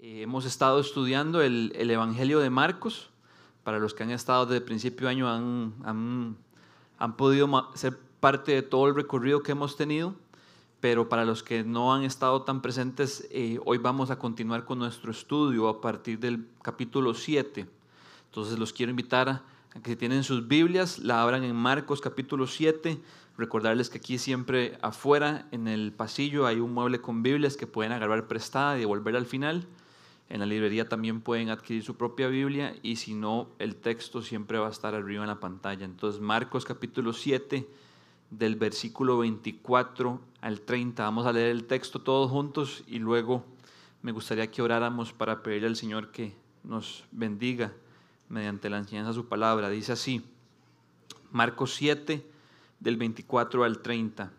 Eh, hemos estado estudiando el, Evangelio de Marcos. Para los que han estado desde principio de año han, han, podido ser parte de todo el recorrido que hemos tenido, pero para los que no han estado tan presentes, eh, hoy vamos a continuar con nuestro estudio a partir del capítulo 7. Entonces los quiero invitar a que si tienen sus Biblias, la abran en Marcos capítulo 7. Recordarles que aquí siempre afuera, en el pasillo, hay un mueble con Biblias que pueden agarrar prestada y devolver al final. En la librería también pueden adquirir su propia Biblia y si no, el texto siempre va a estar arriba en la pantalla. Entonces, Marcos capítulo 7, del versículo 24 al 30. Vamos a leer el texto todos juntos y luego me gustaría que oráramos para pedirle al Señor que nos bendiga mediante la enseñanza de su palabra. Dice así, Marcos 7, del 24 al 30.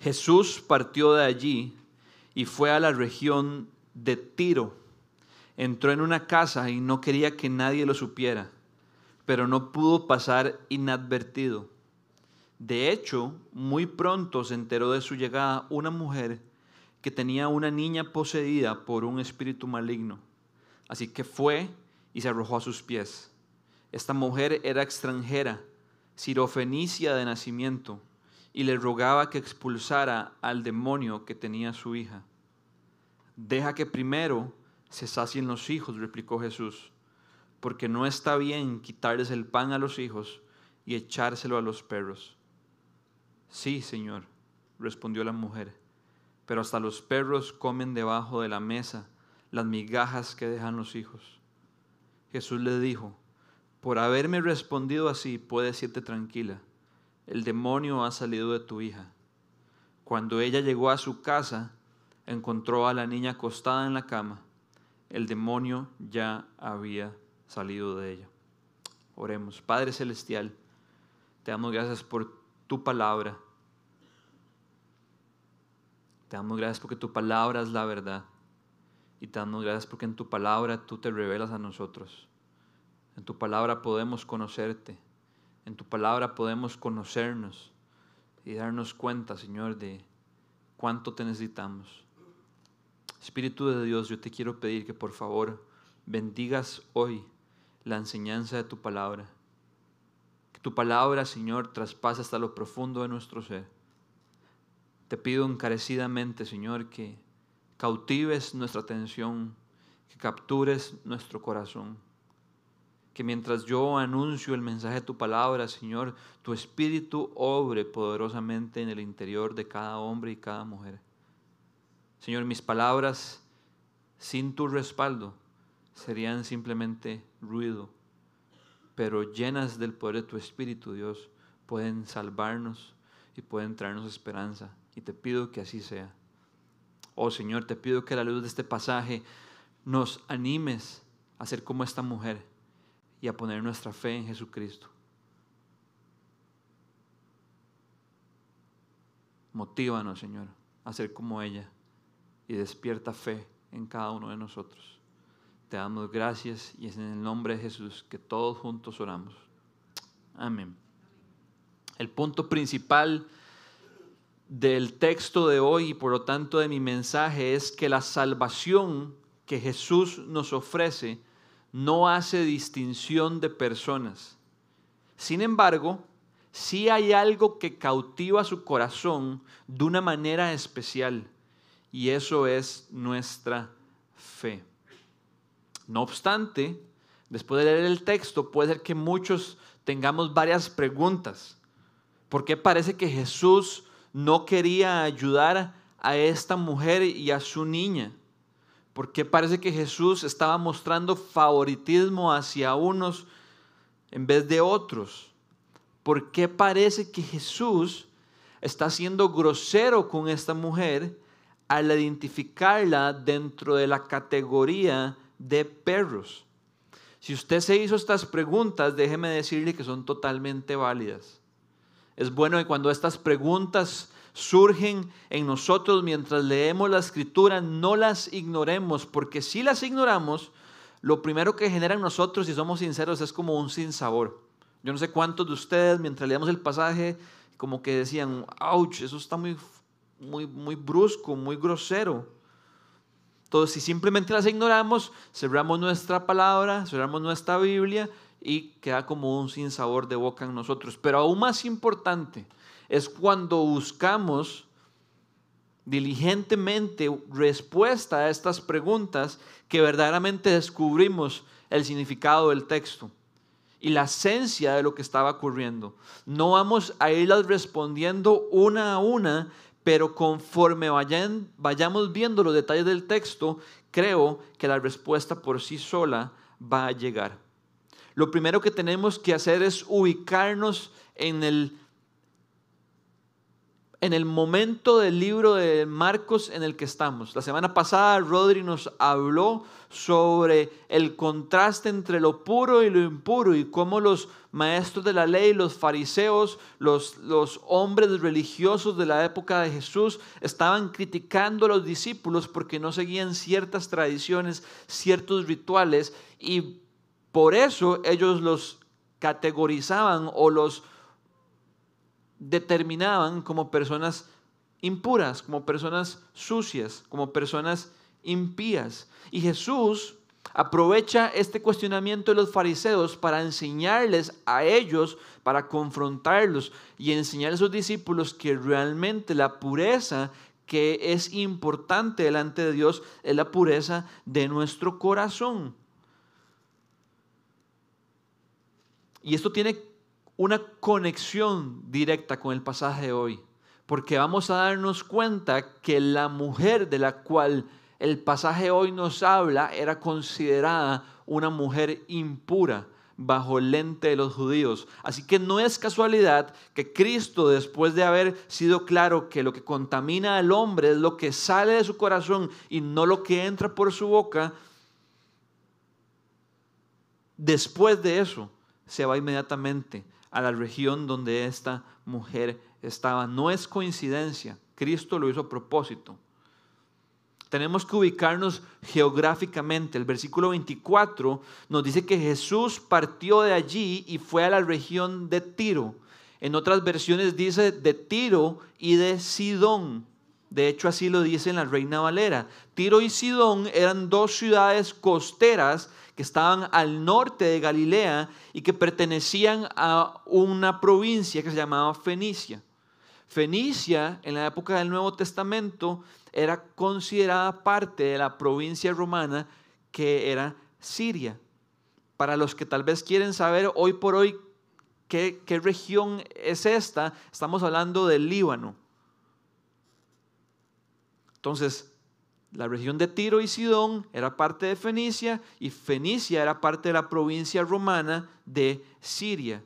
Jesús partió de allí y fue a la región de Tiro. Entró en una casa y no quería que nadie lo supiera, pero no pudo pasar inadvertido. De hecho, muy pronto se enteró de su llegada una mujer que tenía una niña poseída por un espíritu maligno. Así que fue y se arrojó a sus pies. Esta mujer era extranjera, sirofenicia de nacimiento, y le rogaba que expulsara al demonio que tenía su hija. Deja que primero se sacien los hijos, replicó Jesús, porque no está bien quitarles el pan a los hijos y echárselo a los perros. Sí, Señor, respondió la mujer, pero hasta los perros comen debajo de la mesa las migajas que dejan los hijos. Jesús le dijo, por haberme respondido así, puedes irte tranquila, el demonio ha salido de tu hija. Cuando ella llegó a su casa, encontró a la niña acostada en la cama. El demonio ya había salido de ella. Oremos. Padre Celestial, te damos gracias por tu palabra. Te damos gracias porque tu palabra es la verdad. Y te damos gracias porque en tu palabra tú te revelas a nosotros. En tu palabra podemos conocerte. En tu palabra podemos conocernos y darnos cuenta, Señor, de cuánto te necesitamos. Espíritu de Dios, yo te quiero pedir que por favor bendigas hoy la enseñanza de tu palabra. Que tu palabra, Señor, traspase hasta lo profundo de nuestro ser. Te pido encarecidamente, Señor, que cautives nuestra atención, que captures nuestro corazón. Que mientras yo anuncio el mensaje de tu palabra, Señor, tu espíritu obre poderosamente en el interior de cada hombre y cada mujer. Señor, mis palabras sin tu respaldo serían simplemente ruido, pero llenas del poder de tu Espíritu, Dios, pueden salvarnos y pueden traernos esperanza. Y te pido que así sea. Oh Señor, te pido que a la luz de este pasaje nos animes a ser como esta mujer y a poner nuestra fe en Jesucristo. Motívanos, Señor, a ser como ella y despierta fe en cada uno de nosotros. Te damos gracias y es en el nombre de Jesús que todos juntos oramos. Amén. El punto principal del texto de hoy y por lo tanto de mi mensaje es que la salvación que Jesús nos ofrece no hace distinción de personas. Sin embargo, sí hay algo que cautiva su corazón de una manera especial y eso es nuestra fe. No obstante, después de leer el texto, puede ser que muchos tengamos varias preguntas. ¿Por qué parece que Jesús no quería ayudar a esta mujer y a su niña? ¿Por qué parece que Jesús estaba mostrando favoritismo hacia unos en vez de otros? ¿Por qué parece que Jesús está siendo grosero con esta mujer al identificarla dentro de la categoría de perros. Si usted se hizo estas preguntas, déjeme decirle que son totalmente válidas. Es bueno que cuando estas preguntas surgen en nosotros mientras leemos la escritura, no las ignoremos, porque si las ignoramos, lo primero que genera en nosotros, si somos sinceros, es como un sinsabor. Yo no sé cuántos de ustedes, mientras leemos el pasaje, como que decían, ouch, eso está muy muy, muy brusco, muy grosero. Entonces, si simplemente las ignoramos, cerramos nuestra palabra, cerramos nuestra Biblia y queda como un sinsabor de boca en nosotros. Pero aún más importante es cuando buscamos diligentemente respuesta a estas preguntas que verdaderamente descubrimos el significado del texto y la esencia de lo que estaba ocurriendo. No vamos a irlas respondiendo una a una, pero conforme vayamos viendo los detalles del texto, creo que la respuesta por sí sola va a llegar. Lo primero que tenemos que hacer es ubicarnos en el en el momento del libro de Marcos en el que estamos. La semana pasada Rodri nos habló sobre el contraste entre lo puro y lo impuro y cómo los maestros de la ley, los fariseos, los, los hombres religiosos de la época de Jesús estaban criticando a los discípulos porque no seguían ciertas tradiciones, ciertos rituales y por eso ellos los categorizaban o los determinaban como personas impuras, como personas sucias, como personas impías. Y Jesús aprovecha este cuestionamiento de los fariseos para enseñarles a ellos, para confrontarlos y enseñar a sus discípulos que realmente la pureza que es importante delante de Dios es la pureza de nuestro corazón. Y esto tiene una conexión directa con el pasaje de hoy, porque vamos a darnos cuenta que la mujer de la cual el pasaje hoy nos habla era considerada una mujer impura bajo el lente de los judíos. Así que no es casualidad que Cristo, después de haber sido claro que lo que contamina al hombre es lo que sale de su corazón y no lo que entra por su boca, después de eso se va inmediatamente a la región donde esta mujer estaba. No es coincidencia, Cristo lo hizo a propósito. Tenemos que ubicarnos geográficamente. El versículo 24 nos dice que Jesús partió de allí y fue a la región de Tiro. En otras versiones dice de Tiro y de Sidón. De hecho, así lo dice en la Reina Valera. Tiro y Sidón eran dos ciudades costeras estaban al norte de Galilea y que pertenecían a una provincia que se llamaba Fenicia. Fenicia, en la época del Nuevo Testamento, era considerada parte de la provincia romana que era Siria. Para los que tal vez quieren saber hoy por hoy qué, qué región es esta, estamos hablando del Líbano. Entonces, la región de Tiro y Sidón era parte de Fenicia y Fenicia era parte de la provincia romana de Siria.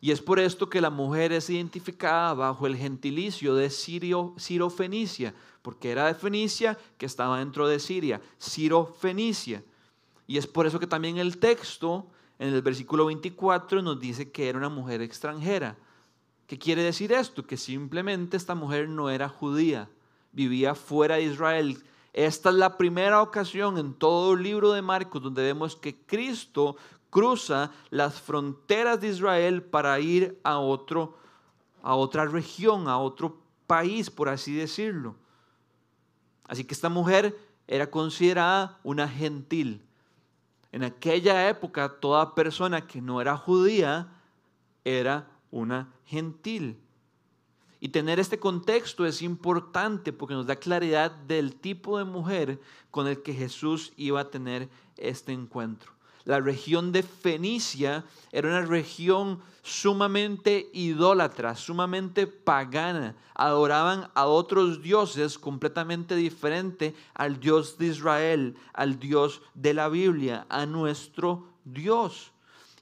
Y es por esto que la mujer es identificada bajo el gentilicio de Sirio, Ciro-Fenicia, porque era de Fenicia que estaba dentro de Siria, Ciro-Fenicia. Y es por eso que también el texto en el versículo 24 nos dice que era una mujer extranjera. ¿Qué quiere decir esto? Que simplemente esta mujer no era judía, vivía fuera de Israel, esta es la primera ocasión en todo el libro de Marcos donde vemos que Cristo cruza las fronteras de Israel para ir a, otro, a otra región, a otro país, por así decirlo. Así que esta mujer era considerada una gentil. En aquella época toda persona que no era judía era una gentil. Y tener este contexto es importante porque nos da claridad del tipo de mujer con el que Jesús iba a tener este encuentro. La región de Fenicia era una región sumamente idólatra, sumamente pagana. Adoraban a otros dioses completamente diferentes al Dios de Israel, al Dios de la Biblia, a nuestro Dios.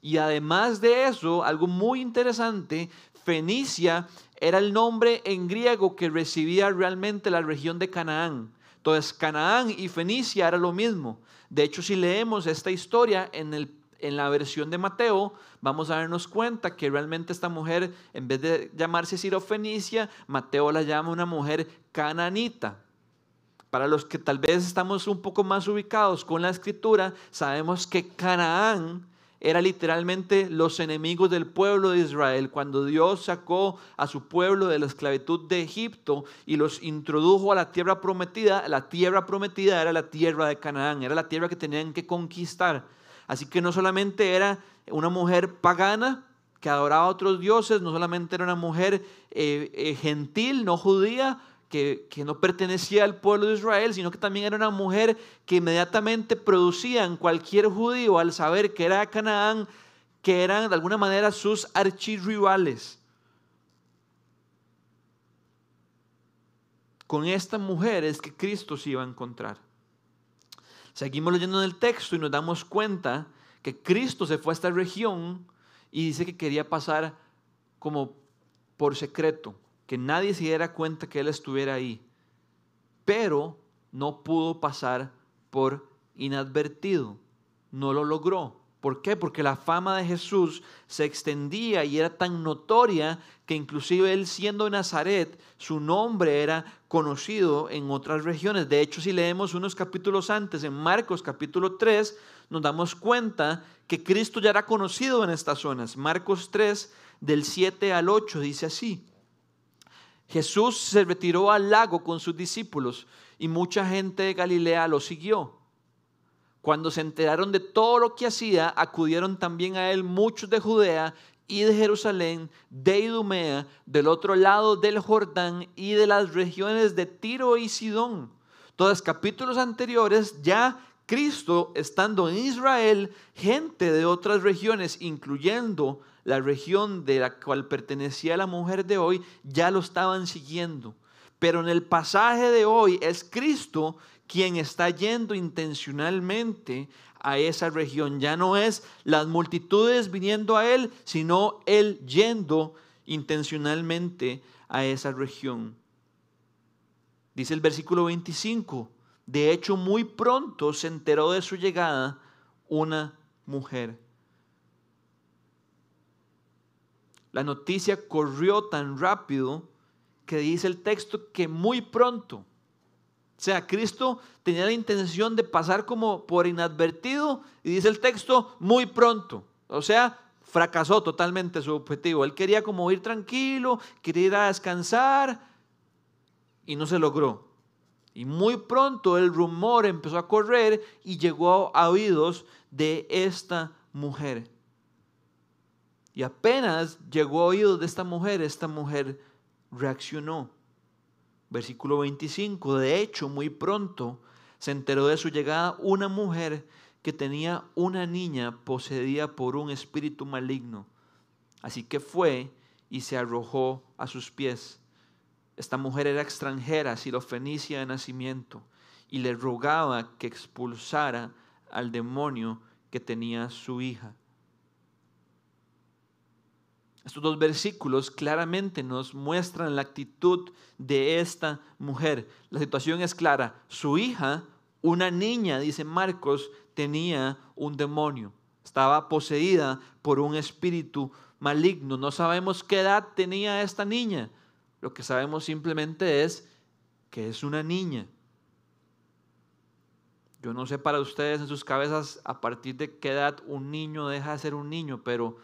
Y además de eso, algo muy interesante, Fenicia era el nombre en griego que recibía realmente la región de Canaán. Entonces, Canaán y Fenicia era lo mismo. De hecho, si leemos esta historia en, el, en la versión de Mateo, vamos a darnos cuenta que realmente esta mujer, en vez de llamarse Ciro Fenicia, Mateo la llama una mujer cananita. Para los que tal vez estamos un poco más ubicados con la escritura, sabemos que Canaán era literalmente los enemigos del pueblo de Israel. Cuando Dios sacó a su pueblo de la esclavitud de Egipto y los introdujo a la tierra prometida, la tierra prometida era la tierra de Canaán, era la tierra que tenían que conquistar. Así que no solamente era una mujer pagana que adoraba a otros dioses, no solamente era una mujer eh, eh, gentil, no judía, que, no pertenecía al pueblo de Israel, sino que también era una mujer que inmediatamente producía en cualquier judío al saber que era Canaán, que eran de alguna manera sus archirrivales. Con esta mujer es que Cristo se iba a encontrar. Seguimos leyendo en el texto y nos damos cuenta que Cristo se fue a esta región y dice que quería pasar como por secreto, que nadie se diera cuenta que Él estuviera ahí, pero no pudo pasar por inadvertido, no lo logró. ¿Por qué? Porque la fama de Jesús se extendía y era tan notoria que inclusive él siendo de Nazaret, su nombre era conocido en otras regiones. De hecho, si leemos unos capítulos antes, en Marcos capítulo 3, nos damos cuenta que Cristo ya era conocido en estas zonas. Marcos 3, del 7 al 8, dice así. Jesús se retiró al lago con sus discípulos y mucha gente de Galilea lo siguió. Cuando se enteraron de todo lo que hacía, acudieron también a él muchos de Judea y de Jerusalén, de Idumea, del otro lado del Jordán y de las regiones de Tiro y Sidón. Todos capítulos anteriores ya Cristo, estando en Israel, gente de otras regiones, incluyendo la región de la cual pertenecía la mujer de hoy, ya lo estaban siguiendo. Pero en el pasaje de hoy es Cristo quien está yendo intencionalmente a esa región. Ya no es las multitudes viniendo a Él, sino Él yendo intencionalmente a esa región. Dice el versículo 25, de hecho muy pronto se enteró de su llegada una mujer La noticia corrió tan rápido que dice el texto que muy pronto, o sea, Cristo tenía la intención de pasar como por inadvertido y dice el texto muy pronto, o sea, fracasó totalmente su objetivo. Él quería como ir tranquilo, quería ir a descansar y no se logró. Y muy pronto el rumor empezó a correr y llegó a oídos de esta mujer. Y apenas llegó a oídos de esta mujer, esta mujer reaccionó. Versículo 25, de hecho, muy pronto se enteró de su llegada una mujer que tenía una niña poseída por un espíritu maligno. Así que fue y se arrojó a sus pies. Esta mujer era extranjera, sirofenicia de nacimiento, y le rogaba que expulsara al demonio que tenía su hija. Estos dos versículos claramente nos muestran la actitud de esta mujer. La situación es clara. Su hija, una niña, dice Marcos, tenía un demonio. Estaba poseída por un espíritu maligno. No sabemos qué edad tenía esta niña. Lo que sabemos simplemente es que es una niña. Yo no sé para ustedes en sus cabezas a partir de qué edad un niño deja de ser un niño, pero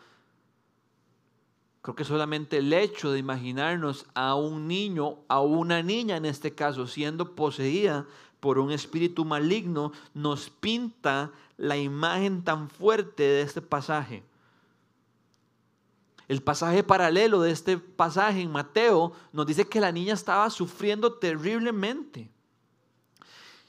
Creo que solamente el hecho de imaginarnos a un niño, a una niña en este caso, siendo poseída por un espíritu maligno, nos pinta la imagen tan fuerte de este pasaje. El pasaje paralelo de este pasaje en Mateo nos dice que la niña estaba sufriendo terriblemente.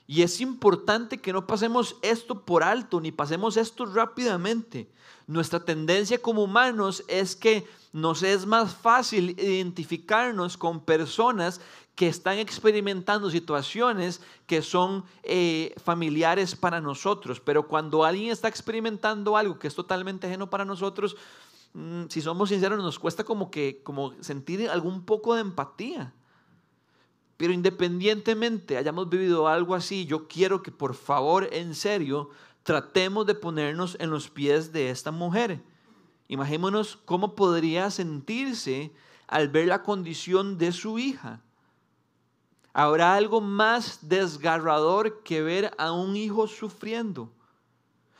Y es importante que no pasemos esto por alto, ni pasemos esto rápidamente. Nuestra tendencia como humanos es que nos es más fácil identificarnos con personas que están experimentando situaciones que son eh, familiares para nosotros. Pero cuando alguien está experimentando algo que es totalmente ajeno para nosotros, mm, si somos sinceros, nos cuesta como que como sentir algún poco de empatía. Pero independientemente hayamos vivido algo así, yo quiero que por favor, en serio, tratemos de ponernos en los pies de esta mujer. Imaginémonos cómo podría sentirse al ver la condición de su hija. ¿Habrá algo más desgarrador que ver a un hijo sufriendo?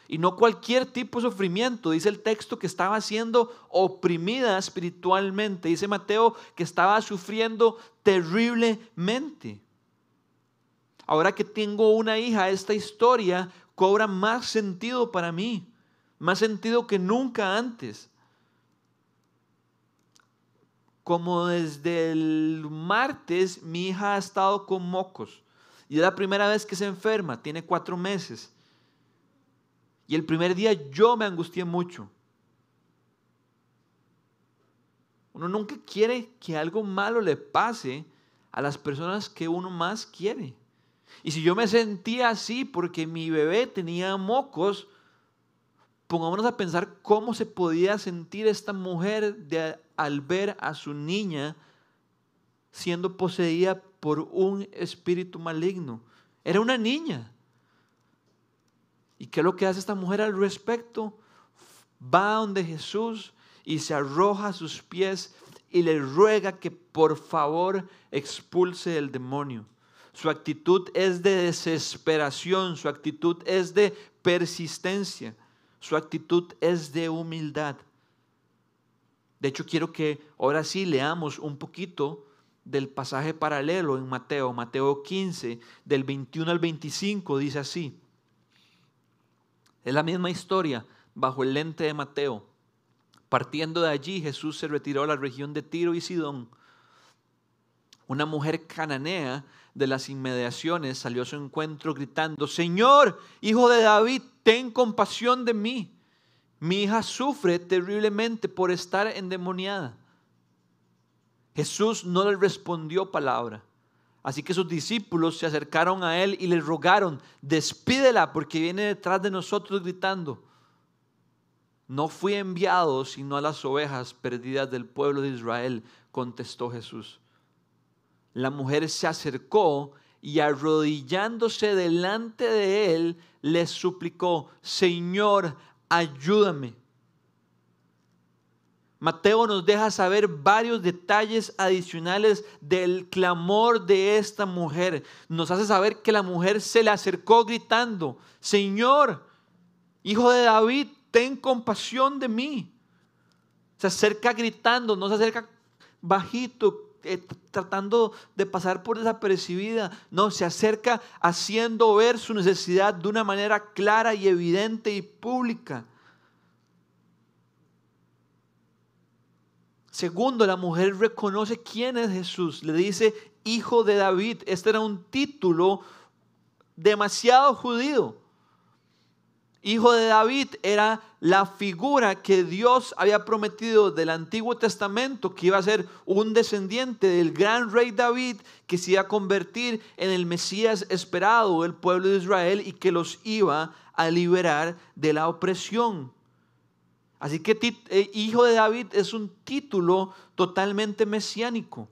Y no cualquier tipo de sufrimiento. Dice el texto que estaba siendo oprimida espiritualmente. Dice Mateo que estaba sufriendo terriblemente. Ahora que tengo una hija, esta historia cobra más sentido para mí. Más sentido que nunca antes. Como desde el martes mi hija ha estado con mocos. Y es la primera vez que se enferma, tiene cuatro meses. Y el primer día yo me angustié mucho. Uno nunca quiere que algo malo le pase a las personas que uno más quiere. Y si yo me sentía así porque mi bebé tenía mocos, pongámonos a pensar cómo se podía sentir esta mujer de, al ver a su niña siendo poseída por un espíritu maligno. Era una niña. ¿Y qué es lo que hace esta mujer al respecto? Va donde Jesús y se arroja a sus pies y le ruega que por favor expulse el demonio. Su actitud es de desesperación, su actitud es de persistencia, su actitud es de humildad. De hecho, quiero que ahora sí leamos un poquito del pasaje paralelo en Mateo, Mateo 15, del 21 al 25, dice así. Es la misma historia bajo el lente de Mateo. Partiendo de allí, Jesús se retiró a la región de Tiro y Sidón. Una mujer cananea de las inmediaciones salió a su encuentro gritando, Señor, hijo de David, ten compasión de mí. Mi hija sufre terriblemente por estar endemoniada. Jesús no le respondió palabra. Así que sus discípulos se acercaron a él y le rogaron, despídela porque viene detrás de nosotros gritando. No fui enviado sino a las ovejas perdidas del pueblo de Israel, contestó Jesús. La mujer se acercó y arrodillándose delante de él, le suplicó, Señor, ayúdame. Mateo nos deja saber varios detalles adicionales del clamor de esta mujer. Nos hace saber que la mujer se le acercó gritando, Señor, hijo de David, ten compasión de mí. Se acerca gritando, no se acerca bajito, eh, tratando de pasar por desapercibida. No, se acerca haciendo ver su necesidad de una manera clara y evidente y pública. Segundo, la mujer reconoce quién es Jesús. Le dice, hijo de David. Este era un título demasiado judío. Hijo de David era la figura que Dios había prometido del Antiguo Testamento, que iba a ser un descendiente del gran rey David, que se iba a convertir en el Mesías esperado del pueblo de Israel y que los iba a liberar de la opresión. Así que eh, hijo de David es un título totalmente mesiánico.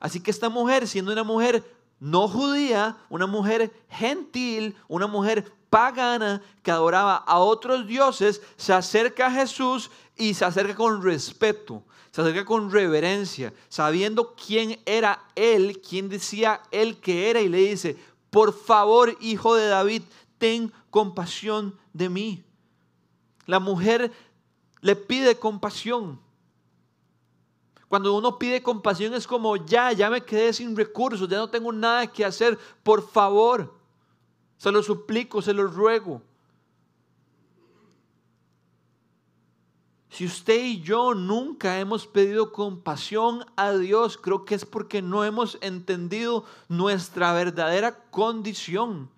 Así que esta mujer, siendo una mujer no judía, una mujer gentil, una mujer pagana que adoraba a otros dioses, se acerca a Jesús y se acerca con respeto, se acerca con reverencia, sabiendo quién era él, quién decía él que era y le dice, por favor, hijo de David, ten compasión de mí. La mujer le pide compasión. Cuando uno pide compasión es como, ya, ya me quedé sin recursos, ya no tengo nada que hacer, por favor, se lo suplico, se lo ruego. Si usted y yo nunca hemos pedido compasión a Dios, creo que es porque no hemos entendido nuestra verdadera condición.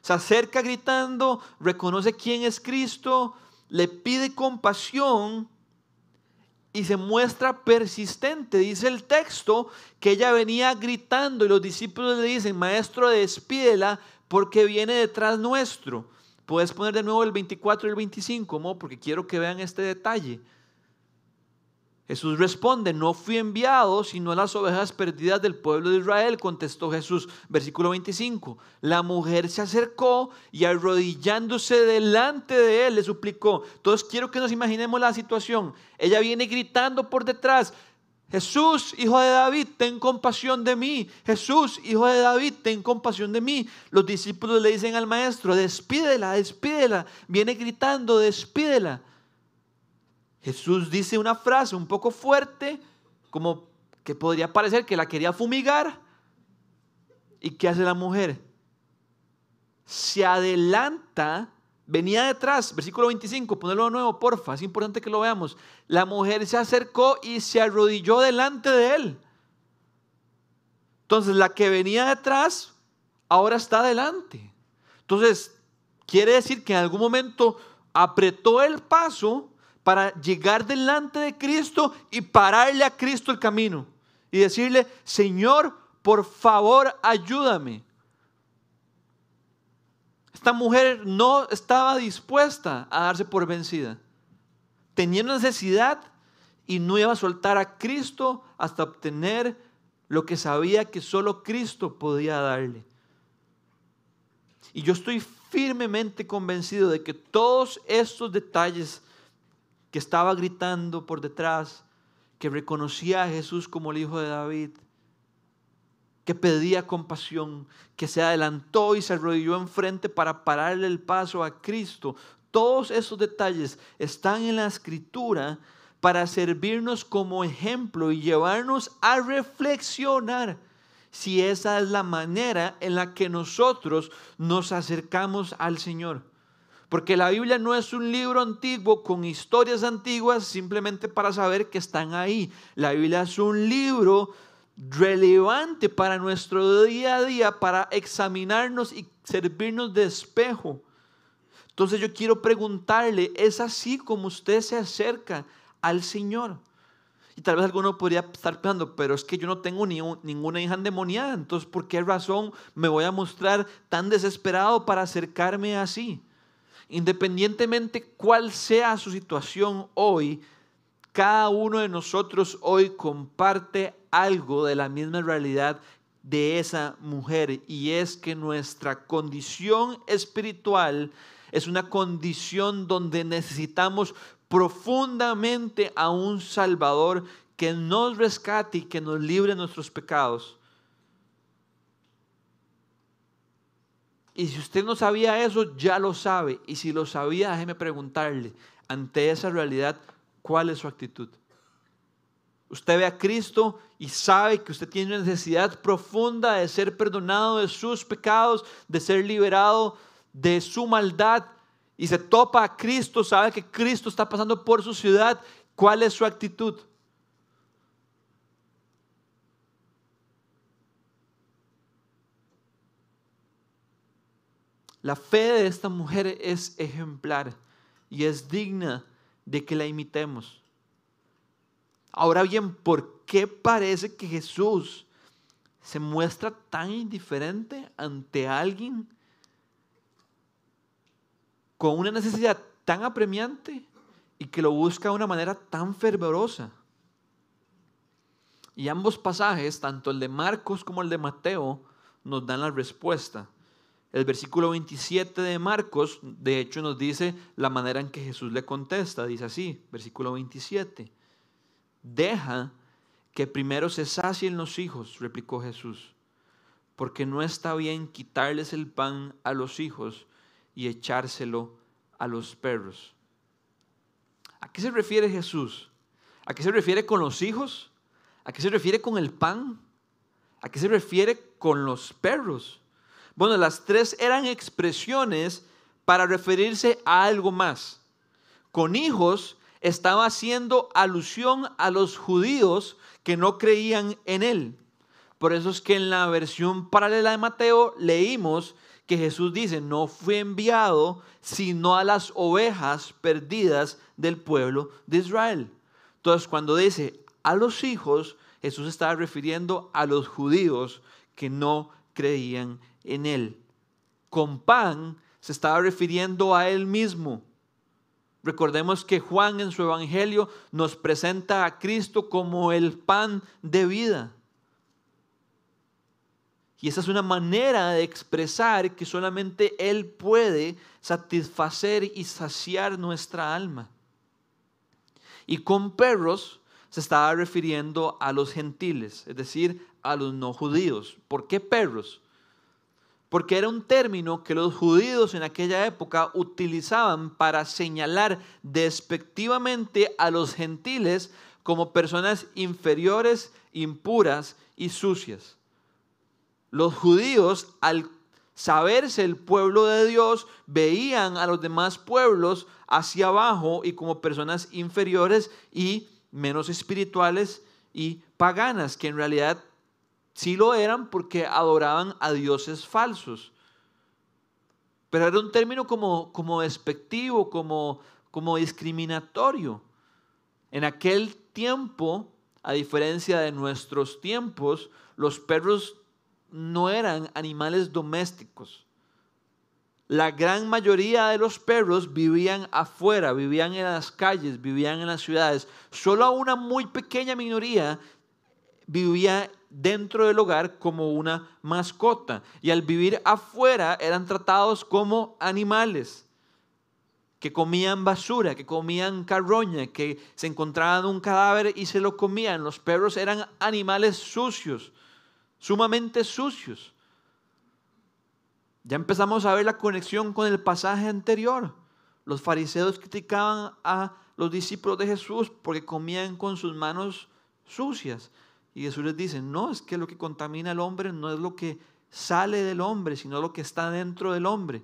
Se acerca gritando, reconoce quién es Cristo, le pide compasión y se muestra persistente. Dice el texto que ella venía gritando y los discípulos le dicen, maestro, despídela porque viene detrás nuestro. Puedes poner de nuevo el 24 y el 25, porque quiero que vean este detalle. Jesús responde, no fui enviado sino a las ovejas perdidas del pueblo de Israel, contestó Jesús. Versículo 25, la mujer se acercó y arrodillándose delante de él le suplicó. Entonces quiero que nos imaginemos la situación. Ella viene gritando por detrás, Jesús, hijo de David, ten compasión de mí. Jesús, hijo de David, ten compasión de mí. Los discípulos le dicen al maestro, despídela, despídela. Viene gritando, despídela. Jesús dice una frase un poco fuerte, como que podría parecer que la quería fumigar. ¿Y qué hace la mujer? Se adelanta Venía detrás, versículo 25, ponelo de nuevo, porfa, es importante que lo veamos. La mujer se acercó y se arrodilló delante de él. Entonces, la que venía detrás ahora está delante. Entonces, quiere decir que en algún momento apretó el paso para llegar delante de Cristo y pararle a Cristo el camino. Y decirle, Señor, por favor, ayúdame. Esta mujer no estaba dispuesta a darse por vencida. Tenía necesidad y no iba a soltar a Cristo hasta obtener lo que sabía que solo Cristo podía darle. Y yo estoy firmemente convencido de que todos estos detalles que estaba gritando por detrás, que reconocía a Jesús como el Hijo de David, que pedía compasión, que se adelantó y se arrodilló enfrente para pararle el paso a Cristo. Todos esos detalles están en la escritura para servirnos como ejemplo y llevarnos a reflexionar si esa es la manera en la que nosotros nos acercamos al Señor. Porque la Biblia no es un libro antiguo con historias antiguas simplemente para saber que están ahí. La Biblia es un libro relevante para nuestro día a día, para examinarnos y servirnos de espejo. Entonces yo quiero preguntarle, ¿es así como usted se acerca al Señor? Y tal vez alguno podría estar pensando, pero es que yo no tengo ni ninguna hija endemoniada, entonces ¿por qué razón me voy a mostrar tan desesperado para acercarme así? Independientemente cuál sea su situación hoy, cada uno de nosotros hoy comparte algo de la misma realidad de esa mujer y es que nuestra condición espiritual es una condición donde necesitamos profundamente a un Salvador que nos rescate y que nos libre de nuestros pecados. Y si usted no sabía eso, ya lo sabe. Y si lo sabía, déjeme preguntarle, ante esa realidad, ¿cuál es su actitud? Usted ve a Cristo y sabe que usted tiene una necesidad profunda de ser perdonado de sus pecados, de ser liberado de su maldad. Y se topa a Cristo, sabe que Cristo está pasando por su ciudad. ¿Cuál es su actitud? La fe de esta mujer es ejemplar y es digna de que la imitemos. Ahora bien, ¿por qué parece que Jesús se muestra tan indiferente ante alguien con una necesidad tan apremiante y que lo busca de una manera tan fervorosa? Y ambos pasajes, tanto el de Marcos como el de Mateo, nos dan la respuesta. El versículo 27 de Marcos, de hecho, nos dice la manera en que Jesús le contesta. Dice así, versículo 27 deja que primero se sacien los hijos, replicó Jesús, porque no está bien quitarles el pan a los hijos y echárselo a los perros. ¿A qué se refiere Jesús? ¿A qué se refiere con los hijos? ¿A qué se refiere con el pan? ¿A qué se refiere con los perros? Bueno, las tres eran expresiones para referirse a algo más. Con hijos estaba haciendo alusión a los judíos que no creían en él. Por eso es que en la versión paralela de Mateo leímos que Jesús dice, no fue enviado sino a las ovejas perdidas del pueblo de Israel. Entonces cuando dice a los hijos, Jesús estaba refiriendo a los judíos que no creían en él. Con pan se estaba refiriendo a él mismo. Recordemos que Juan en su Evangelio nos presenta a Cristo como el pan de vida. Y esa es una manera de expresar que solamente Él puede satisfacer y saciar nuestra alma. Y con perros se estaba refiriendo a los gentiles, es decir, a los no judíos. ¿Por qué perros? Porque era un término que los judíos en aquella época utilizaban para señalar despectivamente a los gentiles como personas inferiores, impuras y sucias. Los judíos, al saberse el pueblo de Dios, veían a los demás pueblos hacia abajo y como personas inferiores y menos espirituales y paganas, que en realidad sí lo eran porque adoraban a dioses falsos. Pero era un término como, como despectivo, como, como discriminatorio. En aquel tiempo, a diferencia de nuestros tiempos, los perros no eran animales domésticos. La gran mayoría de los perros vivían afuera, vivían en las calles, vivían en las ciudades. Solo una muy pequeña minoría vivía dentro del hogar como una mascota. Y al vivir afuera eran tratados como animales que comían basura, que comían carroña, que se encontraban un cadáver y se lo comían. Los perros eran animales sucios, sumamente sucios. Ya empezamos a ver la conexión con el pasaje anterior. Los fariseos criticaban a los discípulos de Jesús porque comían con sus manos sucias. Y Jesús les dice, no, es que lo que contamina al hombre no es lo que sale del hombre, sino lo que está dentro del hombre.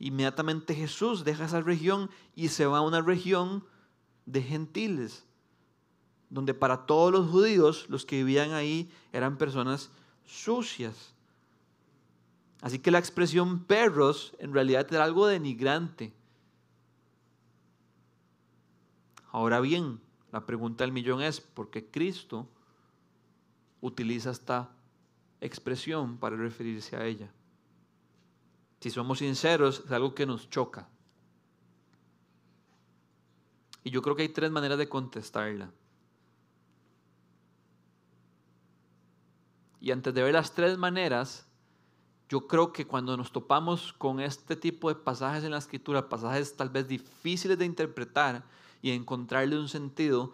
Inmediatamente Jesús deja esa región y se va a una región de gentiles, donde para todos los judíos, los que vivían ahí eran personas sucias. Así que la expresión perros en realidad era algo denigrante. Ahora bien, la pregunta del millón es, ¿por qué Cristo utiliza esta expresión para referirse a ella? Si somos sinceros, es algo que nos choca. Y yo creo que hay tres maneras de contestarla. Y antes de ver las tres maneras, yo creo que cuando nos topamos con este tipo de pasajes en la escritura, pasajes tal vez difíciles de interpretar y encontrarle un sentido,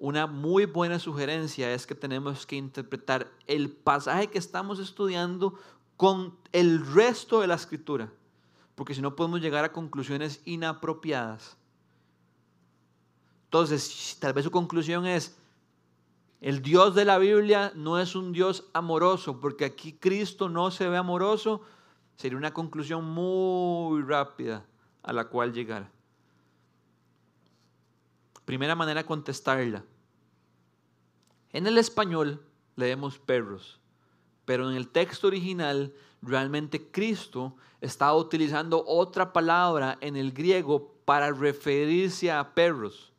una muy buena sugerencia es que tenemos que interpretar el pasaje que estamos estudiando con el resto de la escritura, porque si no podemos llegar a conclusiones inapropiadas. Entonces, tal vez su conclusión es, el Dios de la Biblia no es un Dios amoroso, porque aquí Cristo no se ve amoroso, sería una conclusión muy rápida a la cual llegar. Primera manera contestarla. En el español leemos perros, pero en el texto original realmente Cristo estaba utilizando otra palabra en el griego para referirse a perros,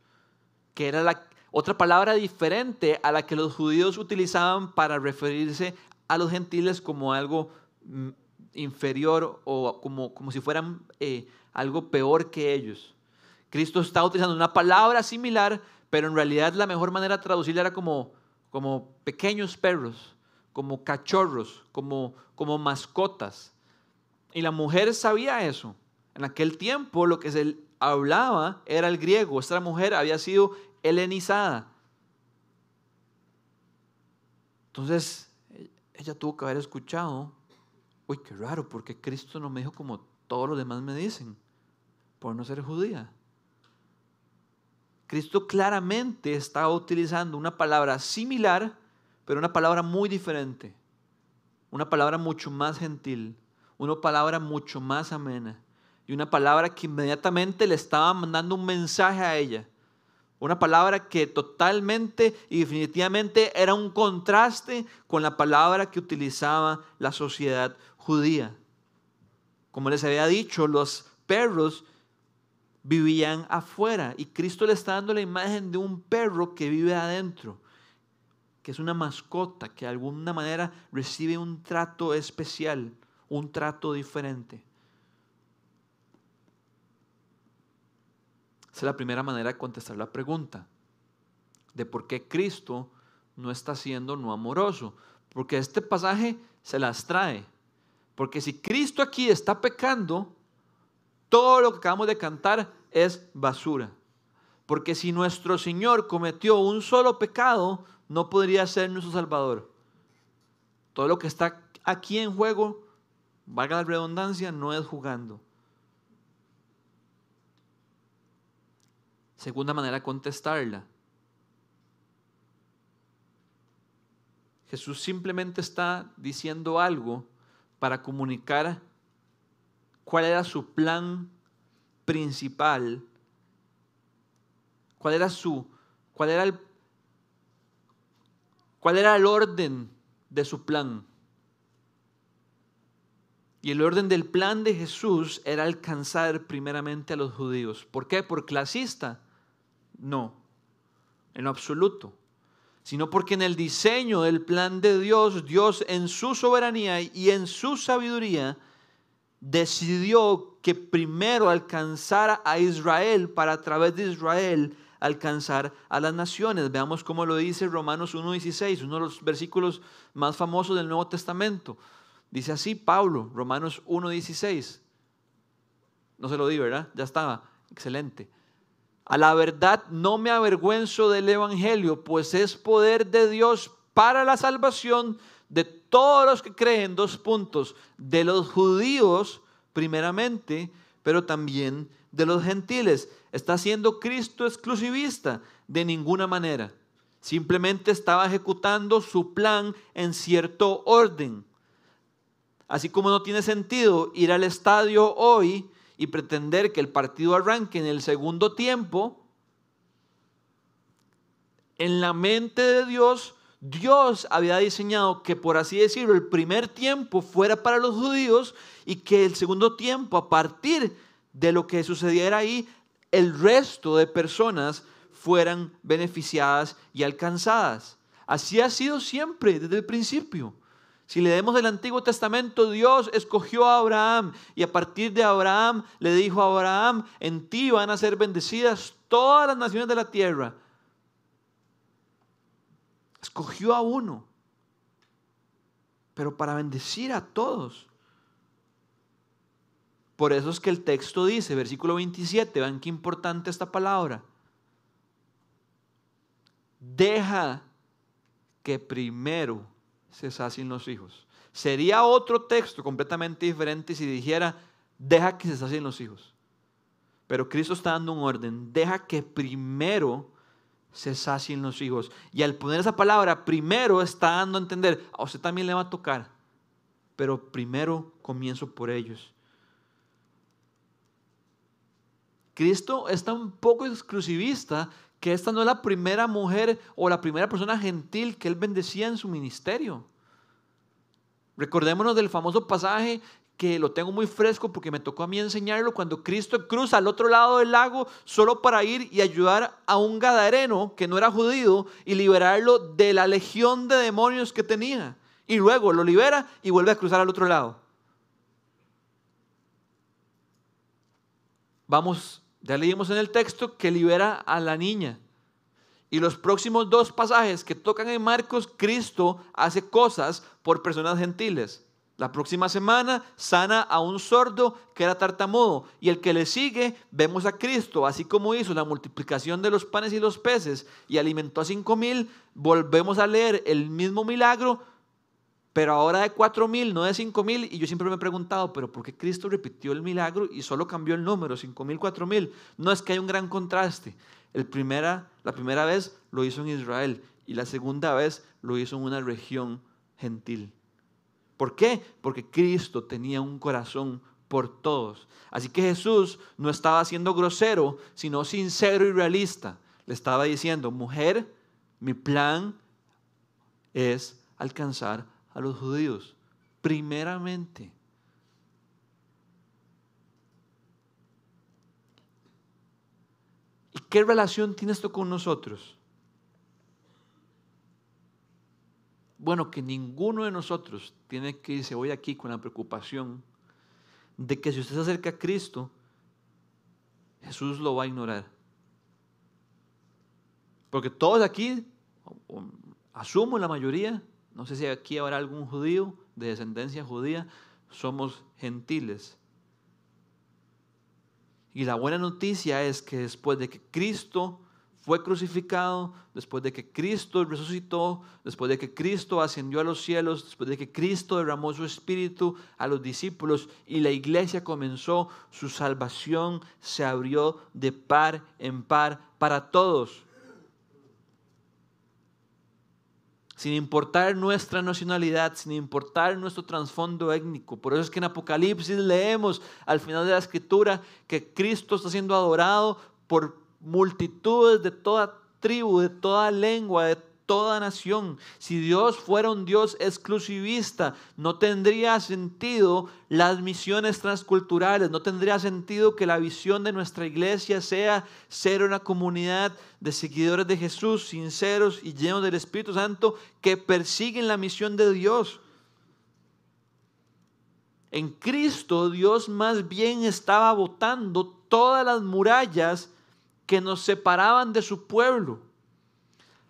que era la otra palabra diferente a la que los judíos utilizaban para referirse a los gentiles como algo mm, inferior o como, como si fueran eh, algo peor que ellos. Cristo está utilizando una palabra similar, pero en realidad la mejor manera de traducirla era como, como pequeños perros, como cachorros, como, como mascotas. Y la mujer sabía eso. En aquel tiempo lo que se hablaba era el griego. Esta mujer había sido helenizada. Entonces, ella tuvo que haber escuchado, uy, qué raro, porque Cristo no me dijo como todos los demás me dicen, por no ser judía. Cristo claramente estaba utilizando una palabra similar, pero una palabra muy diferente. Una palabra mucho más gentil, una palabra mucho más amena y una palabra que inmediatamente le estaba mandando un mensaje a ella. Una palabra que totalmente y definitivamente era un contraste con la palabra que utilizaba la sociedad judía. Como les había dicho, los perros vivían afuera y Cristo le está dando la imagen de un perro que vive adentro, que es una mascota, que de alguna manera recibe un trato especial, un trato diferente. Esa es la primera manera de contestar la pregunta de por qué Cristo no está siendo no amoroso. Porque este pasaje se las trae. Porque si Cristo aquí está pecando, todo lo que acabamos de cantar es basura. Porque si nuestro Señor cometió un solo pecado, no podría ser nuestro Salvador. Todo lo que está aquí en juego, valga la redundancia, no es jugando. Segunda manera de contestarla. Jesús simplemente está diciendo algo para comunicar cuál era su plan principal, cuál era su, cuál era el, cuál era el orden de su plan. Y el orden del plan de Jesús era alcanzar primeramente a los judíos. ¿Por qué? ¿Por clasista? No, en lo absoluto. Sino porque en el diseño del plan de Dios, Dios en su soberanía y en su sabiduría decidió que primero alcanzara a Israel para a través de Israel alcanzar a las naciones. Veamos cómo lo dice Romanos 1.16, uno de los versículos más famosos del Nuevo Testamento. Dice así Pablo, Romanos 1.16. No se lo di, ¿verdad? Ya estaba. Excelente. A la verdad no me avergüenzo del Evangelio, pues es poder de Dios para la salvación de todos los que creen, dos puntos, de los judíos primeramente, pero también de los gentiles. ¿Está siendo Cristo exclusivista? De ninguna manera. Simplemente estaba ejecutando su plan en cierto orden. Así como no tiene sentido ir al estadio hoy y pretender que el partido arranque en el segundo tiempo, en la mente de Dios, Dios había diseñado que, por así decirlo, el primer tiempo fuera para los judíos y que el segundo tiempo, a partir de lo que sucediera ahí, el resto de personas fueran beneficiadas y alcanzadas. Así ha sido siempre, desde el principio. Si leemos el Antiguo Testamento, Dios escogió a Abraham y a partir de Abraham le dijo a Abraham, en ti van a ser bendecidas todas las naciones de la tierra. Escogió a uno, pero para bendecir a todos. Por eso es que el texto dice, versículo 27, vean qué importante esta palabra. Deja que primero se sacien los hijos. Sería otro texto completamente diferente si dijera, deja que se sacien los hijos. Pero Cristo está dando un orden, deja que primero se sacien los hijos. Y al poner esa palabra, primero está dando a entender, a usted también le va a tocar, pero primero comienzo por ellos. Cristo es tan poco exclusivista que esta no es la primera mujer o la primera persona gentil que él bendecía en su ministerio. Recordémonos del famoso pasaje que lo tengo muy fresco porque me tocó a mí enseñarlo cuando Cristo cruza al otro lado del lago solo para ir y ayudar a un gadareno que no era judío y liberarlo de la legión de demonios que tenía. Y luego lo libera y vuelve a cruzar al otro lado. Vamos ya leímos en el texto que libera a la niña. Y los próximos dos pasajes que tocan en Marcos, Cristo hace cosas por personas gentiles. La próxima semana sana a un sordo que era tartamudo. Y el que le sigue, vemos a Cristo, así como hizo la multiplicación de los panes y los peces y alimentó a cinco mil, volvemos a leer el mismo milagro, pero ahora de cuatro mil, no de cinco mil, y yo siempre me he preguntado, pero ¿por qué Cristo repitió el milagro y solo cambió el número, cinco mil, cuatro mil? No es que hay un gran contraste. El primera, la primera vez lo hizo en Israel y la segunda vez lo hizo en una región gentil. ¿Por qué? Porque Cristo tenía un corazón por todos. Así que Jesús no estaba siendo grosero, sino sincero y realista. Le estaba diciendo, mujer, mi plan es alcanzar a los judíos, primeramente. ¿Y qué relación tiene esto con nosotros? Bueno, que ninguno de nosotros tiene que irse hoy aquí con la preocupación de que si usted se acerca a Cristo, Jesús lo va a ignorar. Porque todos aquí, asumo la mayoría, no sé si aquí habrá algún judío de descendencia judía, somos gentiles. Y la buena noticia es que después de que Cristo fue crucificado, después de que Cristo resucitó, después de que Cristo ascendió a los cielos, después de que Cristo derramó su espíritu a los discípulos y la iglesia comenzó, su salvación se abrió de par en par para todos. sin importar nuestra nacionalidad, sin importar nuestro trasfondo étnico. Por eso es que en Apocalipsis leemos al final de la escritura que Cristo está siendo adorado por multitudes de toda tribu, de toda lengua, de toda nación. Si Dios fuera un Dios exclusivista, no tendría sentido las misiones transculturales, no tendría sentido que la visión de nuestra iglesia sea ser una comunidad de seguidores de Jesús, sinceros y llenos del Espíritu Santo, que persiguen la misión de Dios. En Cristo Dios más bien estaba botando todas las murallas que nos separaban de su pueblo.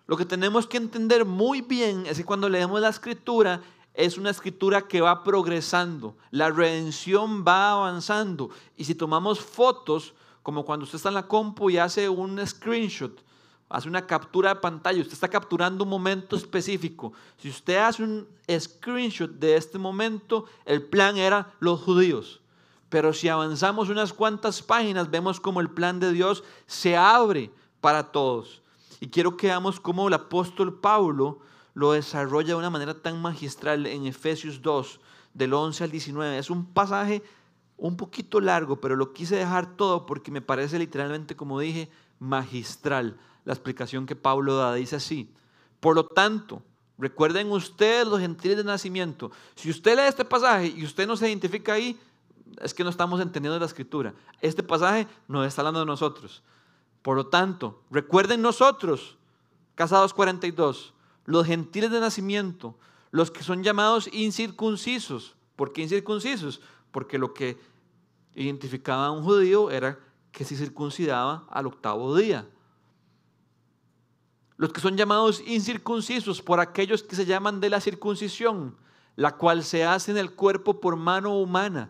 Lo que tenemos que entender muy bien es que cuando leemos la escritura, es una escritura que va progresando. La redención va avanzando. Y si tomamos fotos, como cuando usted está en la compu y hace un screenshot, hace una captura de pantalla, usted está capturando un momento específico. Si usted hace un screenshot de este momento, el plan era los judíos. Pero si avanzamos unas cuantas páginas, vemos como el plan de Dios se abre para todos. Y quiero que veamos cómo el apóstol Pablo lo desarrolla de una manera tan magistral en Efesios 2, del 11 al 19. Es un pasaje un poquito largo, pero lo quise dejar todo porque me parece literalmente, como dije, magistral. La explicación que Pablo da dice así. Por lo tanto, recuerden ustedes los gentiles de nacimiento. Si usted lee este pasaje y usted no se identifica ahí, es que no estamos entendiendo la escritura. Este pasaje no está hablando de nosotros. Por lo tanto, recuerden nosotros, casados 42, los gentiles de nacimiento, los que son llamados incircuncisos. ¿Por qué incircuncisos? Porque lo que identificaba a un judío era que se circuncidaba al octavo día. Los que son llamados incircuncisos por aquellos que se llaman de la circuncisión, la cual se hace en el cuerpo por mano humana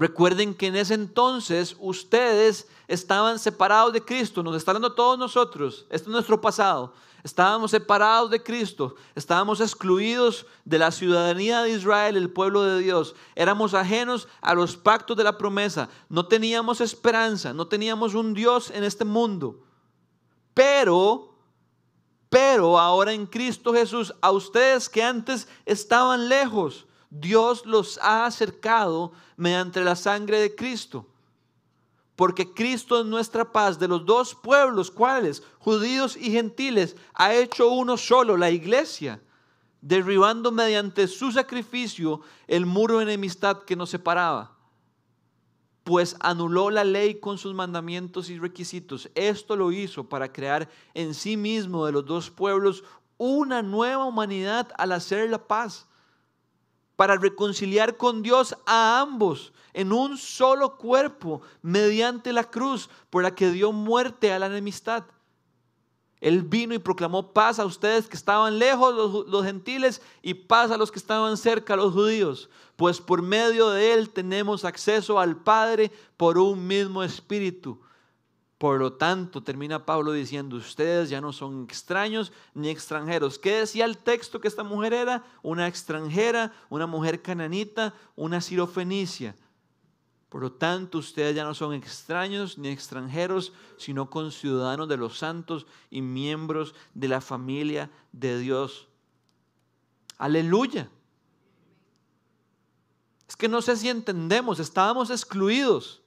Recuerden que en ese entonces ustedes estaban separados de Cristo, nos está hablando todos nosotros, este es nuestro pasado. Estábamos separados de Cristo, estábamos excluidos de la ciudadanía de Israel, el pueblo de Dios. Éramos ajenos a los pactos de la promesa, no teníamos esperanza, no teníamos un Dios en este mundo. Pero, pero ahora en Cristo Jesús, a ustedes que antes estaban lejos, Dios los ha acercado mediante la sangre de Cristo. Porque Cristo es nuestra paz de los dos pueblos, ¿cuáles? Judíos y gentiles, ha hecho uno solo, la iglesia, derribando mediante su sacrificio el muro de enemistad que nos separaba. Pues anuló la ley con sus mandamientos y requisitos. Esto lo hizo para crear en sí mismo de los dos pueblos una nueva humanidad al hacer la paz para reconciliar con Dios a ambos en un solo cuerpo mediante la cruz por la que dio muerte a la enemistad. Él vino y proclamó paz a ustedes que estaban lejos, los, los, gentiles, y paz a los que estaban cerca, los judíos. Pues por medio de Él tenemos acceso al Padre por un mismo espíritu. Por lo tanto, termina Pablo diciendo, ustedes ya no son extraños ni extranjeros. ¿Qué decía el texto que esta mujer era? Una extranjera, una mujer cananita, una sirofenicia. Por lo tanto, ustedes ya no son extraños ni extranjeros, sino conciudadanos de los santos y miembros de la familia de Dios. Aleluya. Es que no sé si entendemos, estábamos excluidos.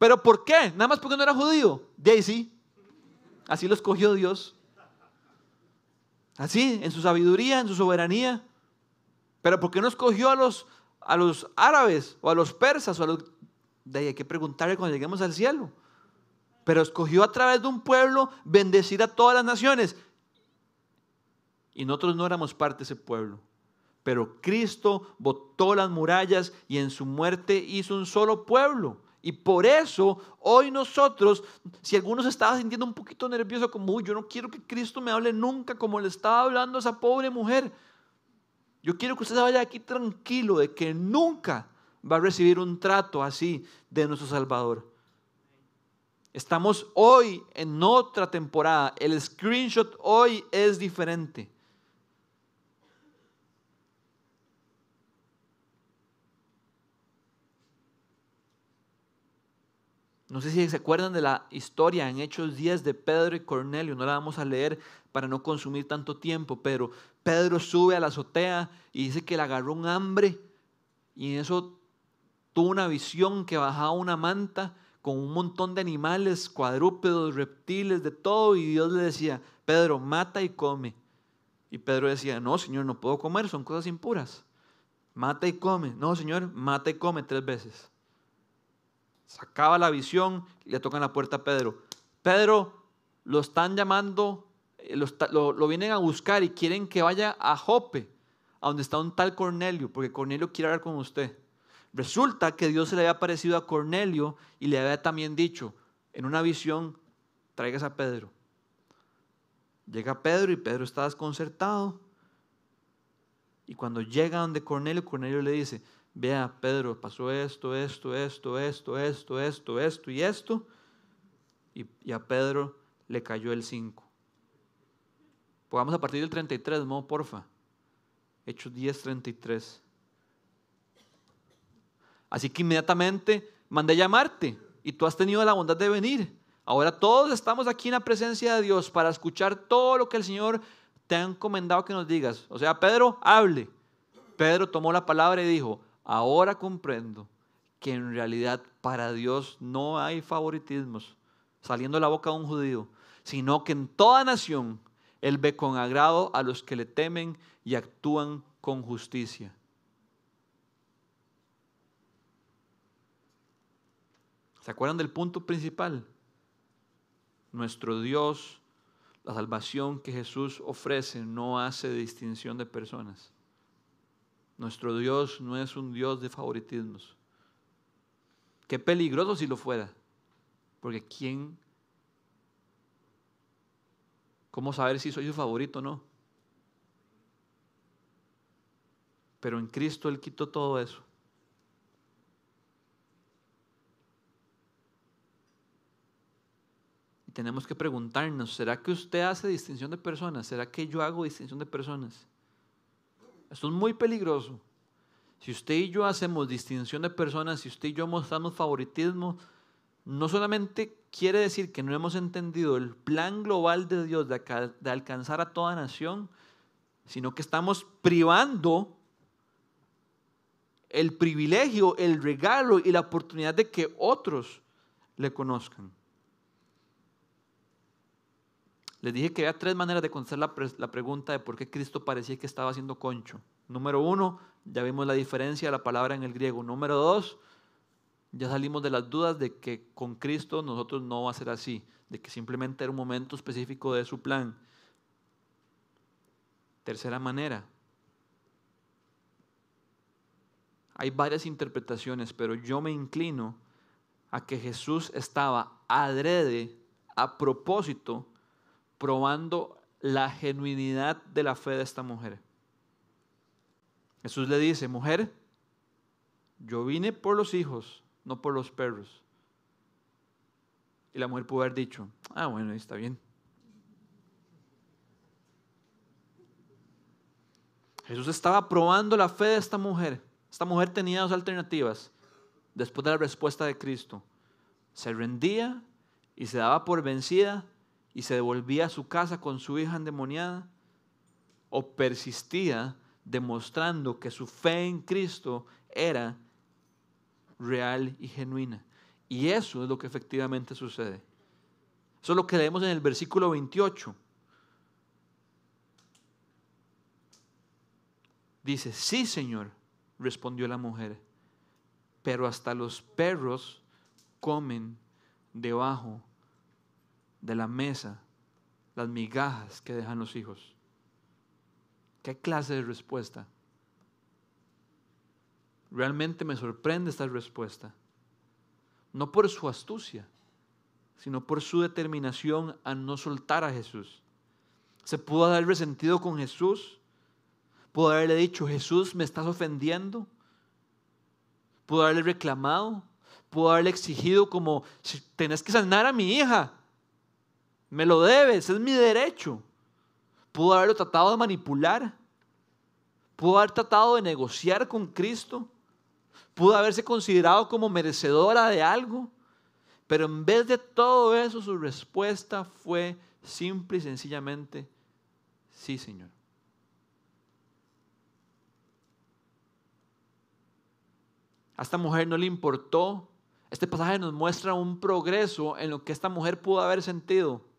¿Pero por qué? Nada más porque no era judío. Daisy. Así lo escogió Dios. Así, en su sabiduría, en su soberanía. Pero ¿por qué no escogió a los, a los árabes o a los persas o a los... De ahí hay que preguntarle cuando lleguemos al cielo. Pero escogió a través de un pueblo bendecir a todas las naciones. Y nosotros no éramos parte de ese pueblo. Pero Cristo botó las murallas y en su muerte hizo un solo pueblo. Y por eso hoy nosotros, si algunos estaban sintiendo un poquito nervioso, como, yo no quiero que Cristo me hable nunca como le estaba hablando a esa pobre mujer. Yo quiero que usted vaya aquí tranquilo de que nunca va a recibir un trato así de nuestro Salvador. Estamos hoy en otra temporada. El screenshot hoy es diferente. No sé si se acuerdan de la historia en Hechos 10 de Pedro y Cornelio. No la vamos a leer para no consumir tanto tiempo, pero Pedro sube a la azotea y dice que le agarró un hambre y en eso tuvo una visión que bajaba una manta con un montón de animales, cuadrúpedos, reptiles, de todo, y Dios le decía, Pedro, mata y come. Y Pedro decía, no, Señor, no puedo comer, son cosas impuras. Mata y come. No, Señor, mata y come tres veces. Sacaba la visión y le tocan la puerta a Pedro. Pedro, lo están llamando, eh, lo, lo vienen a buscar y quieren que vaya a Jope, a donde está un tal Cornelio, porque Cornelio quiere hablar con usted. Resulta que Dios se le había aparecido a Cornelio y le había también dicho, en una visión, traigas a Pedro. Llega Pedro y Pedro está desconcertado. Y cuando llega donde Cornelio, Cornelio le dice, vea Pedro, pasó esto, esto, esto, esto, esto, esto, esto y esto. Y, a Pedro le cayó el 5. Pongamos a partir del 33, no, porfa. Hechos 10, 33. Así que inmediatamente mandé llamarte y tú has tenido la bondad de venir. Ahora todos estamos aquí en la presencia de Dios para escuchar todo lo que el Señor te ha encomendado que nos digas. O sea, Pedro, hable. Pedro tomó la palabra y dijo, ahora comprendo que en realidad para Dios no hay favoritismos saliendo de la boca de un judío, sino que en toda nación Él ve con agrado a los que le temen y actúan con justicia. ¿Se acuerdan del punto principal? Nuestro Dios, la salvación que Jesús ofrece no hace distinción de personas. Nuestro Dios no es un Dios de favoritismos. Qué peligroso si lo fuera. Porque ¿quién? ¿Cómo saber si soy su favorito o no? Pero en Cristo Él quitó todo eso. Y tenemos que preguntarnos, ¿será que usted hace distinción de personas? ¿Será que yo hago distinción de personas? Esto es muy peligroso. Si usted y yo hacemos distinción de personas, si usted y yo mostramos favoritismo, no solamente quiere decir que no hemos entendido el plan global de Dios de, de alcanzar a toda nación, sino que estamos privando el privilegio, el regalo y la oportunidad de que otros le conozcan. Les dije que había tres maneras de contestar la, pregunta de por qué Cristo parecía que estaba haciendo concho. Número uno, ya vimos la diferencia de la palabra en el griego. Número dos, ya salimos de las dudas de que con Cristo nosotros no va a ser así, de que simplemente era un momento específico de su plan. Tercera manera, hay varias interpretaciones, pero yo me inclino a que Jesús estaba adrede, a propósito, probando la genuinidad de la fe de esta mujer. Jesús le dice, mujer, yo vine por los hijos, no por los perros. Y la mujer pudo haber dicho, ah, bueno, está bien. Jesús estaba probando la fe de esta mujer. Esta mujer tenía dos alternativas después de la respuesta de Cristo. Se rendía y se daba por vencida y se devolvía a su casa con su hija endemoniada o persistía demostrando que su fe en Cristo era real y genuina. Y eso es lo que efectivamente sucede. Eso es lo que leemos en el versículo 28. Dice, sí Señor, respondió la mujer, pero hasta los perros comen debajo de la mesa las migajas que dejan los hijos. ¿Qué clase de respuesta? Realmente me sorprende esta respuesta. No por su astucia, sino por su determinación a no soltar a Jesús. Se pudo haber resentido con Jesús. Pudo haberle dicho, Jesús, me estás ofendiendo. pudo haberle reclamado, pudo haberle exigido como, tenés que sanar a mi hija, me lo debes, es mi derecho. Pudo haberlo tratado de manipular, pudo haber tratado de negociar con Cristo, pudo haberse considerado como merecedora de algo, pero en vez de todo eso su respuesta fue simple y sencillamente, sí Señor. A esta mujer no le importó. Este pasaje nos muestra un progreso en lo que esta mujer pudo haber sentido.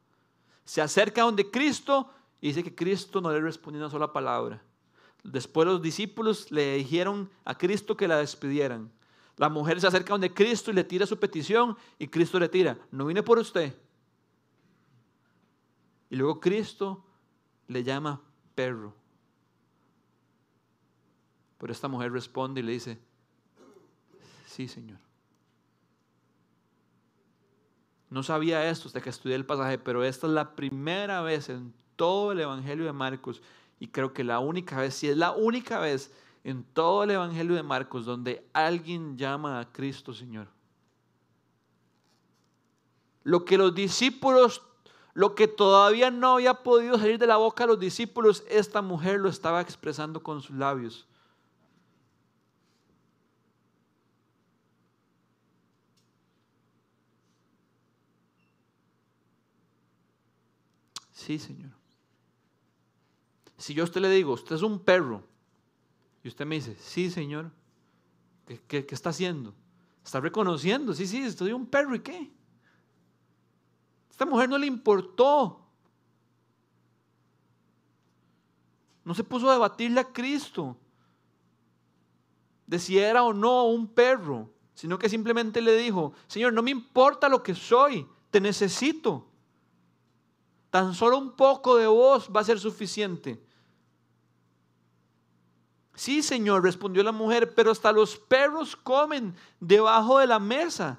Se acerca donde Cristo y dice que Cristo no le respondió una sola palabra. Después los discípulos le dijeron a Cristo que la despidieran. La mujer se acerca donde Cristo y le tira su petición y Cristo le tira, no vine por usted. Y luego Cristo le llama perro. Pero esta mujer responde y le dice, Sí, Señor. No sabía esto hasta que estudié el pasaje, pero esta es la primera vez en todo el Evangelio de Marcos, y creo que la única vez, si es la única vez en todo el Evangelio de Marcos donde alguien llama a Cristo Señor. Lo que los discípulos, lo que todavía no había podido salir de la boca de los discípulos, esta mujer lo estaba expresando con sus labios. Sí, Señor. Si yo a usted le digo, usted es un perro, y usted me dice, sí, Señor, ¿qué, está haciendo? Está reconociendo, sí, sí, estoy un perro, ¿y qué? Esta mujer no le importó. No se puso a debatirle a Cristo de si era o no un perro, sino que simplemente le dijo, Señor, no me importa lo que soy, te necesito. Tan solo un poco de voz va a ser suficiente. Sí, Señor, respondió la mujer, pero hasta los perros comen debajo de la mesa.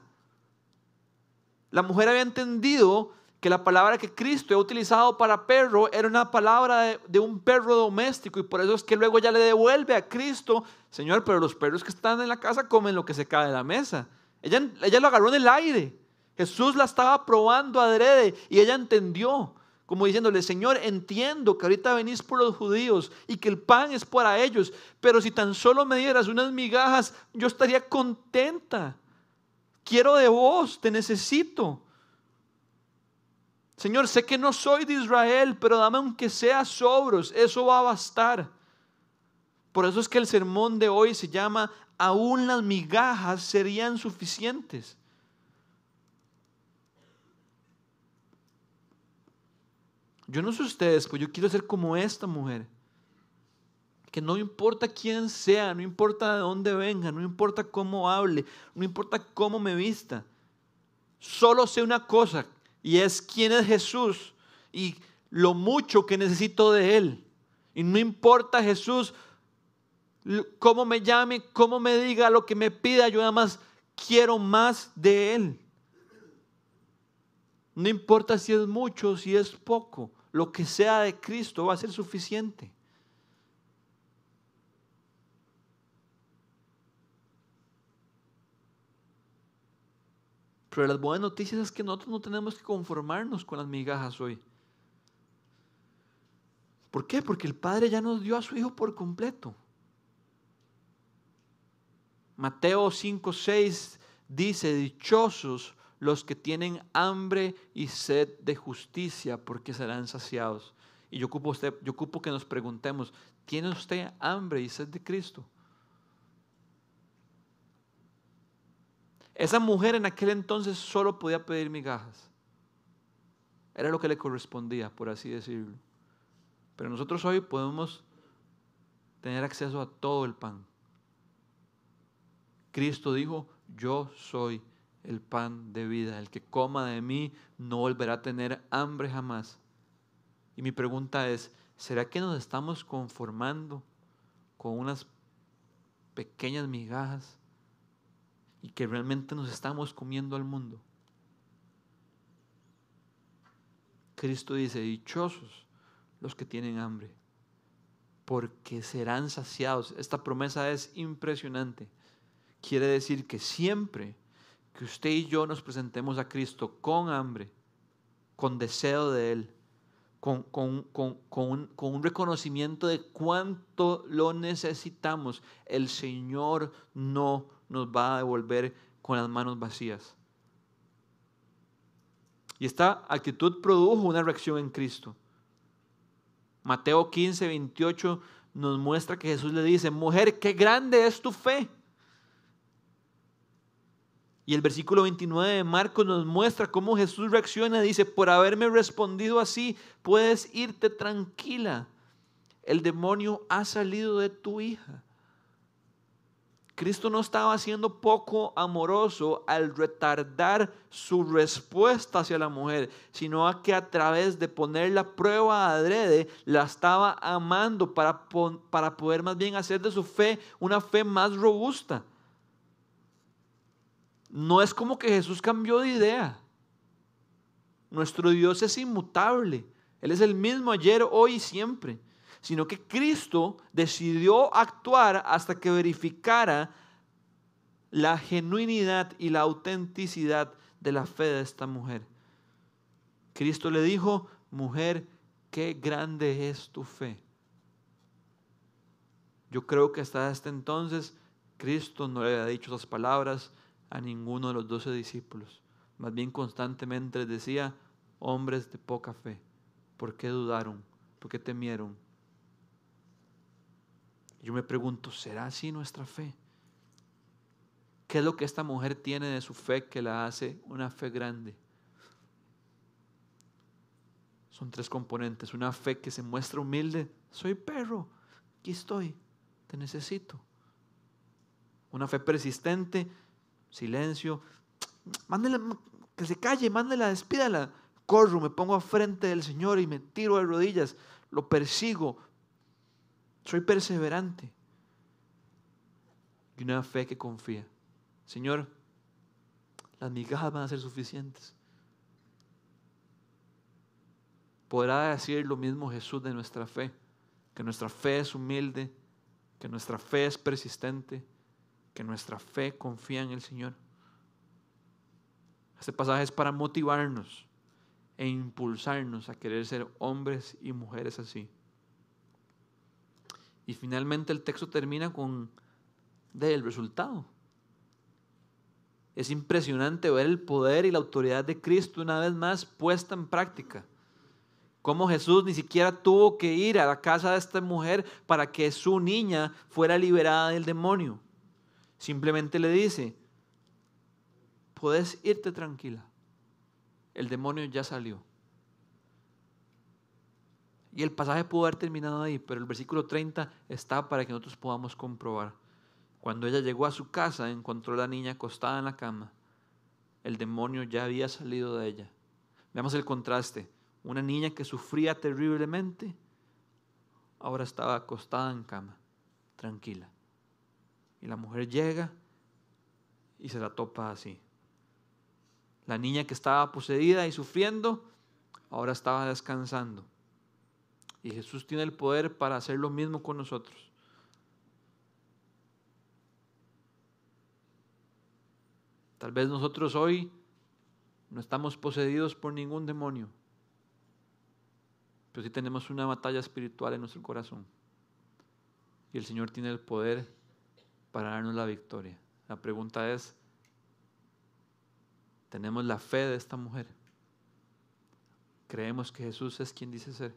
La mujer había entendido que la palabra que Cristo ha utilizado para perro era una palabra de, un perro doméstico y por eso es que luego ya le devuelve a Cristo, Señor, pero los perros que están en la casa comen lo que se cae de la mesa. Ella, ella lo agarró en el aire. Jesús la estaba probando adrede y ella entendió como diciéndole, Señor, entiendo que ahorita venís por los judíos y que el pan es para ellos, pero si tan solo me dieras unas migajas, yo estaría contenta. Quiero de vos, te necesito. Señor, sé que no soy de Israel, pero dame aunque sea sobros, eso va a bastar. Por eso es que el sermón de hoy se llama, aún las migajas serían suficientes. Yo no sé ustedes, pues yo quiero ser como esta mujer. Que no importa quién sea, no importa de dónde venga, no importa cómo hable, no importa cómo me vista. Solo sé una cosa y es quién es Jesús y lo mucho que necesito de Él. Y no importa Jesús cómo me llame, cómo me diga, lo que me pida, yo nada más quiero más de Él. No importa si es mucho, o si es poco lo que sea de Cristo va a ser suficiente. Pero las buenas noticias es que nosotros no tenemos que conformarnos con las migajas hoy. ¿Por qué? Porque el Padre ya nos dio a su Hijo por completo. Mateo 5, 6 dice, dichosos los que tienen hambre y sed de justicia, porque serán saciados. Y yo ocupo, usted, yo ocupo que nos preguntemos, ¿tiene usted hambre y sed de Cristo? Esa mujer en aquel entonces solo podía pedir migajas. Era lo que le correspondía, por así decirlo. Pero nosotros hoy podemos tener acceso a todo el pan. Cristo dijo, yo soy el pan de vida. El que coma de mí no volverá a tener hambre jamás. Y mi pregunta es, ¿será que nos estamos conformando con unas pequeñas migajas y que realmente nos estamos comiendo al mundo? Cristo dice, dichosos los que tienen hambre, porque serán saciados. Esta promesa es impresionante. quiere decir que siempre que usted y yo nos presentemos a Cristo con hambre, con deseo de Él, con, con, un, con, un, reconocimiento de cuánto lo necesitamos, el Señor no nos va a devolver con las manos vacías. Y esta actitud produjo una reacción en Cristo. Mateo 15, 28 nos muestra que Jesús le dice, mujer, qué grande es tu fe. Y el versículo 29 de Marcos nos muestra cómo Jesús reacciona. Dice, por haberme respondido así, puedes irte tranquila. El demonio ha salido de tu hija. Cristo no estaba siendo poco amoroso al retardar su respuesta hacia la mujer, sino a que a través de poner la prueba adrede, la estaba amando para, para poder más bien hacer de su fe una fe más robusta. No es como que Jesús cambió de idea. Nuestro Dios es inmutable. Él es el mismo ayer, hoy y siempre. Sino que Cristo decidió actuar hasta que verificara la genuinidad y la autenticidad de la fe de esta mujer. Cristo le dijo, mujer, qué grande es tu fe. Yo creo que hasta este entonces Cristo no le había dicho esas palabras, a ninguno de los doce discípulos. Más bien constantemente les decía, hombres de poca fe, ¿por qué dudaron? ¿Por qué temieron? Yo me pregunto, ¿será así nuestra fe? ¿Qué es lo que esta mujer tiene de su fe que la hace una fe grande? Son tres componentes. Una fe que se muestra humilde. Soy perro, aquí estoy, te necesito. Una fe persistente silencio. Mándela, que se calle, mándela, despídala. Corro, me pongo a frente del Señor y me tiro de rodillas, lo persigo. Soy perseverante. Y una fe que confía. Señor, las migajas van a ser suficientes. Podrá decir lo mismo Jesús de nuestra fe, que nuestra fe es humilde, que nuestra fe es persistente, que nuestra fe confía en el Señor. Este pasaje es para motivarnos e impulsarnos a querer ser hombres y mujeres así. Y finalmente el texto termina con del resultado. Es impresionante ver el poder y la autoridad de Cristo una vez más puesta en práctica. Cómo Jesús ni siquiera tuvo que ir a la casa de esta mujer para que su niña fuera liberada del demonio. Simplemente le dice, puedes irte tranquila. El demonio ya salió. Y el pasaje pudo haber terminado ahí, pero el versículo 30 está para que nosotros podamos comprobar. Cuando ella llegó a su casa, encontró a la niña acostada en la cama. El demonio ya había salido de ella. Veamos el contraste. Una niña que sufría terriblemente, ahora estaba acostada en cama, tranquila. Y la mujer llega y se la topa así. La niña que estaba poseída y sufriendo, ahora estaba descansando. Y Jesús tiene el poder para hacer lo mismo con nosotros. Tal vez nosotros hoy no estamos poseídos por ningún demonio, pero sí tenemos una batalla espiritual en nuestro corazón. Y el Señor tiene el poder para darnos la victoria. La pregunta es, ¿tenemos la fe de esta mujer? ¿Creemos que Jesús es quien dice ser?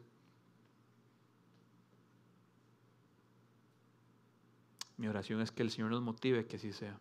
Mi oración es que el Señor nos motive que así sea.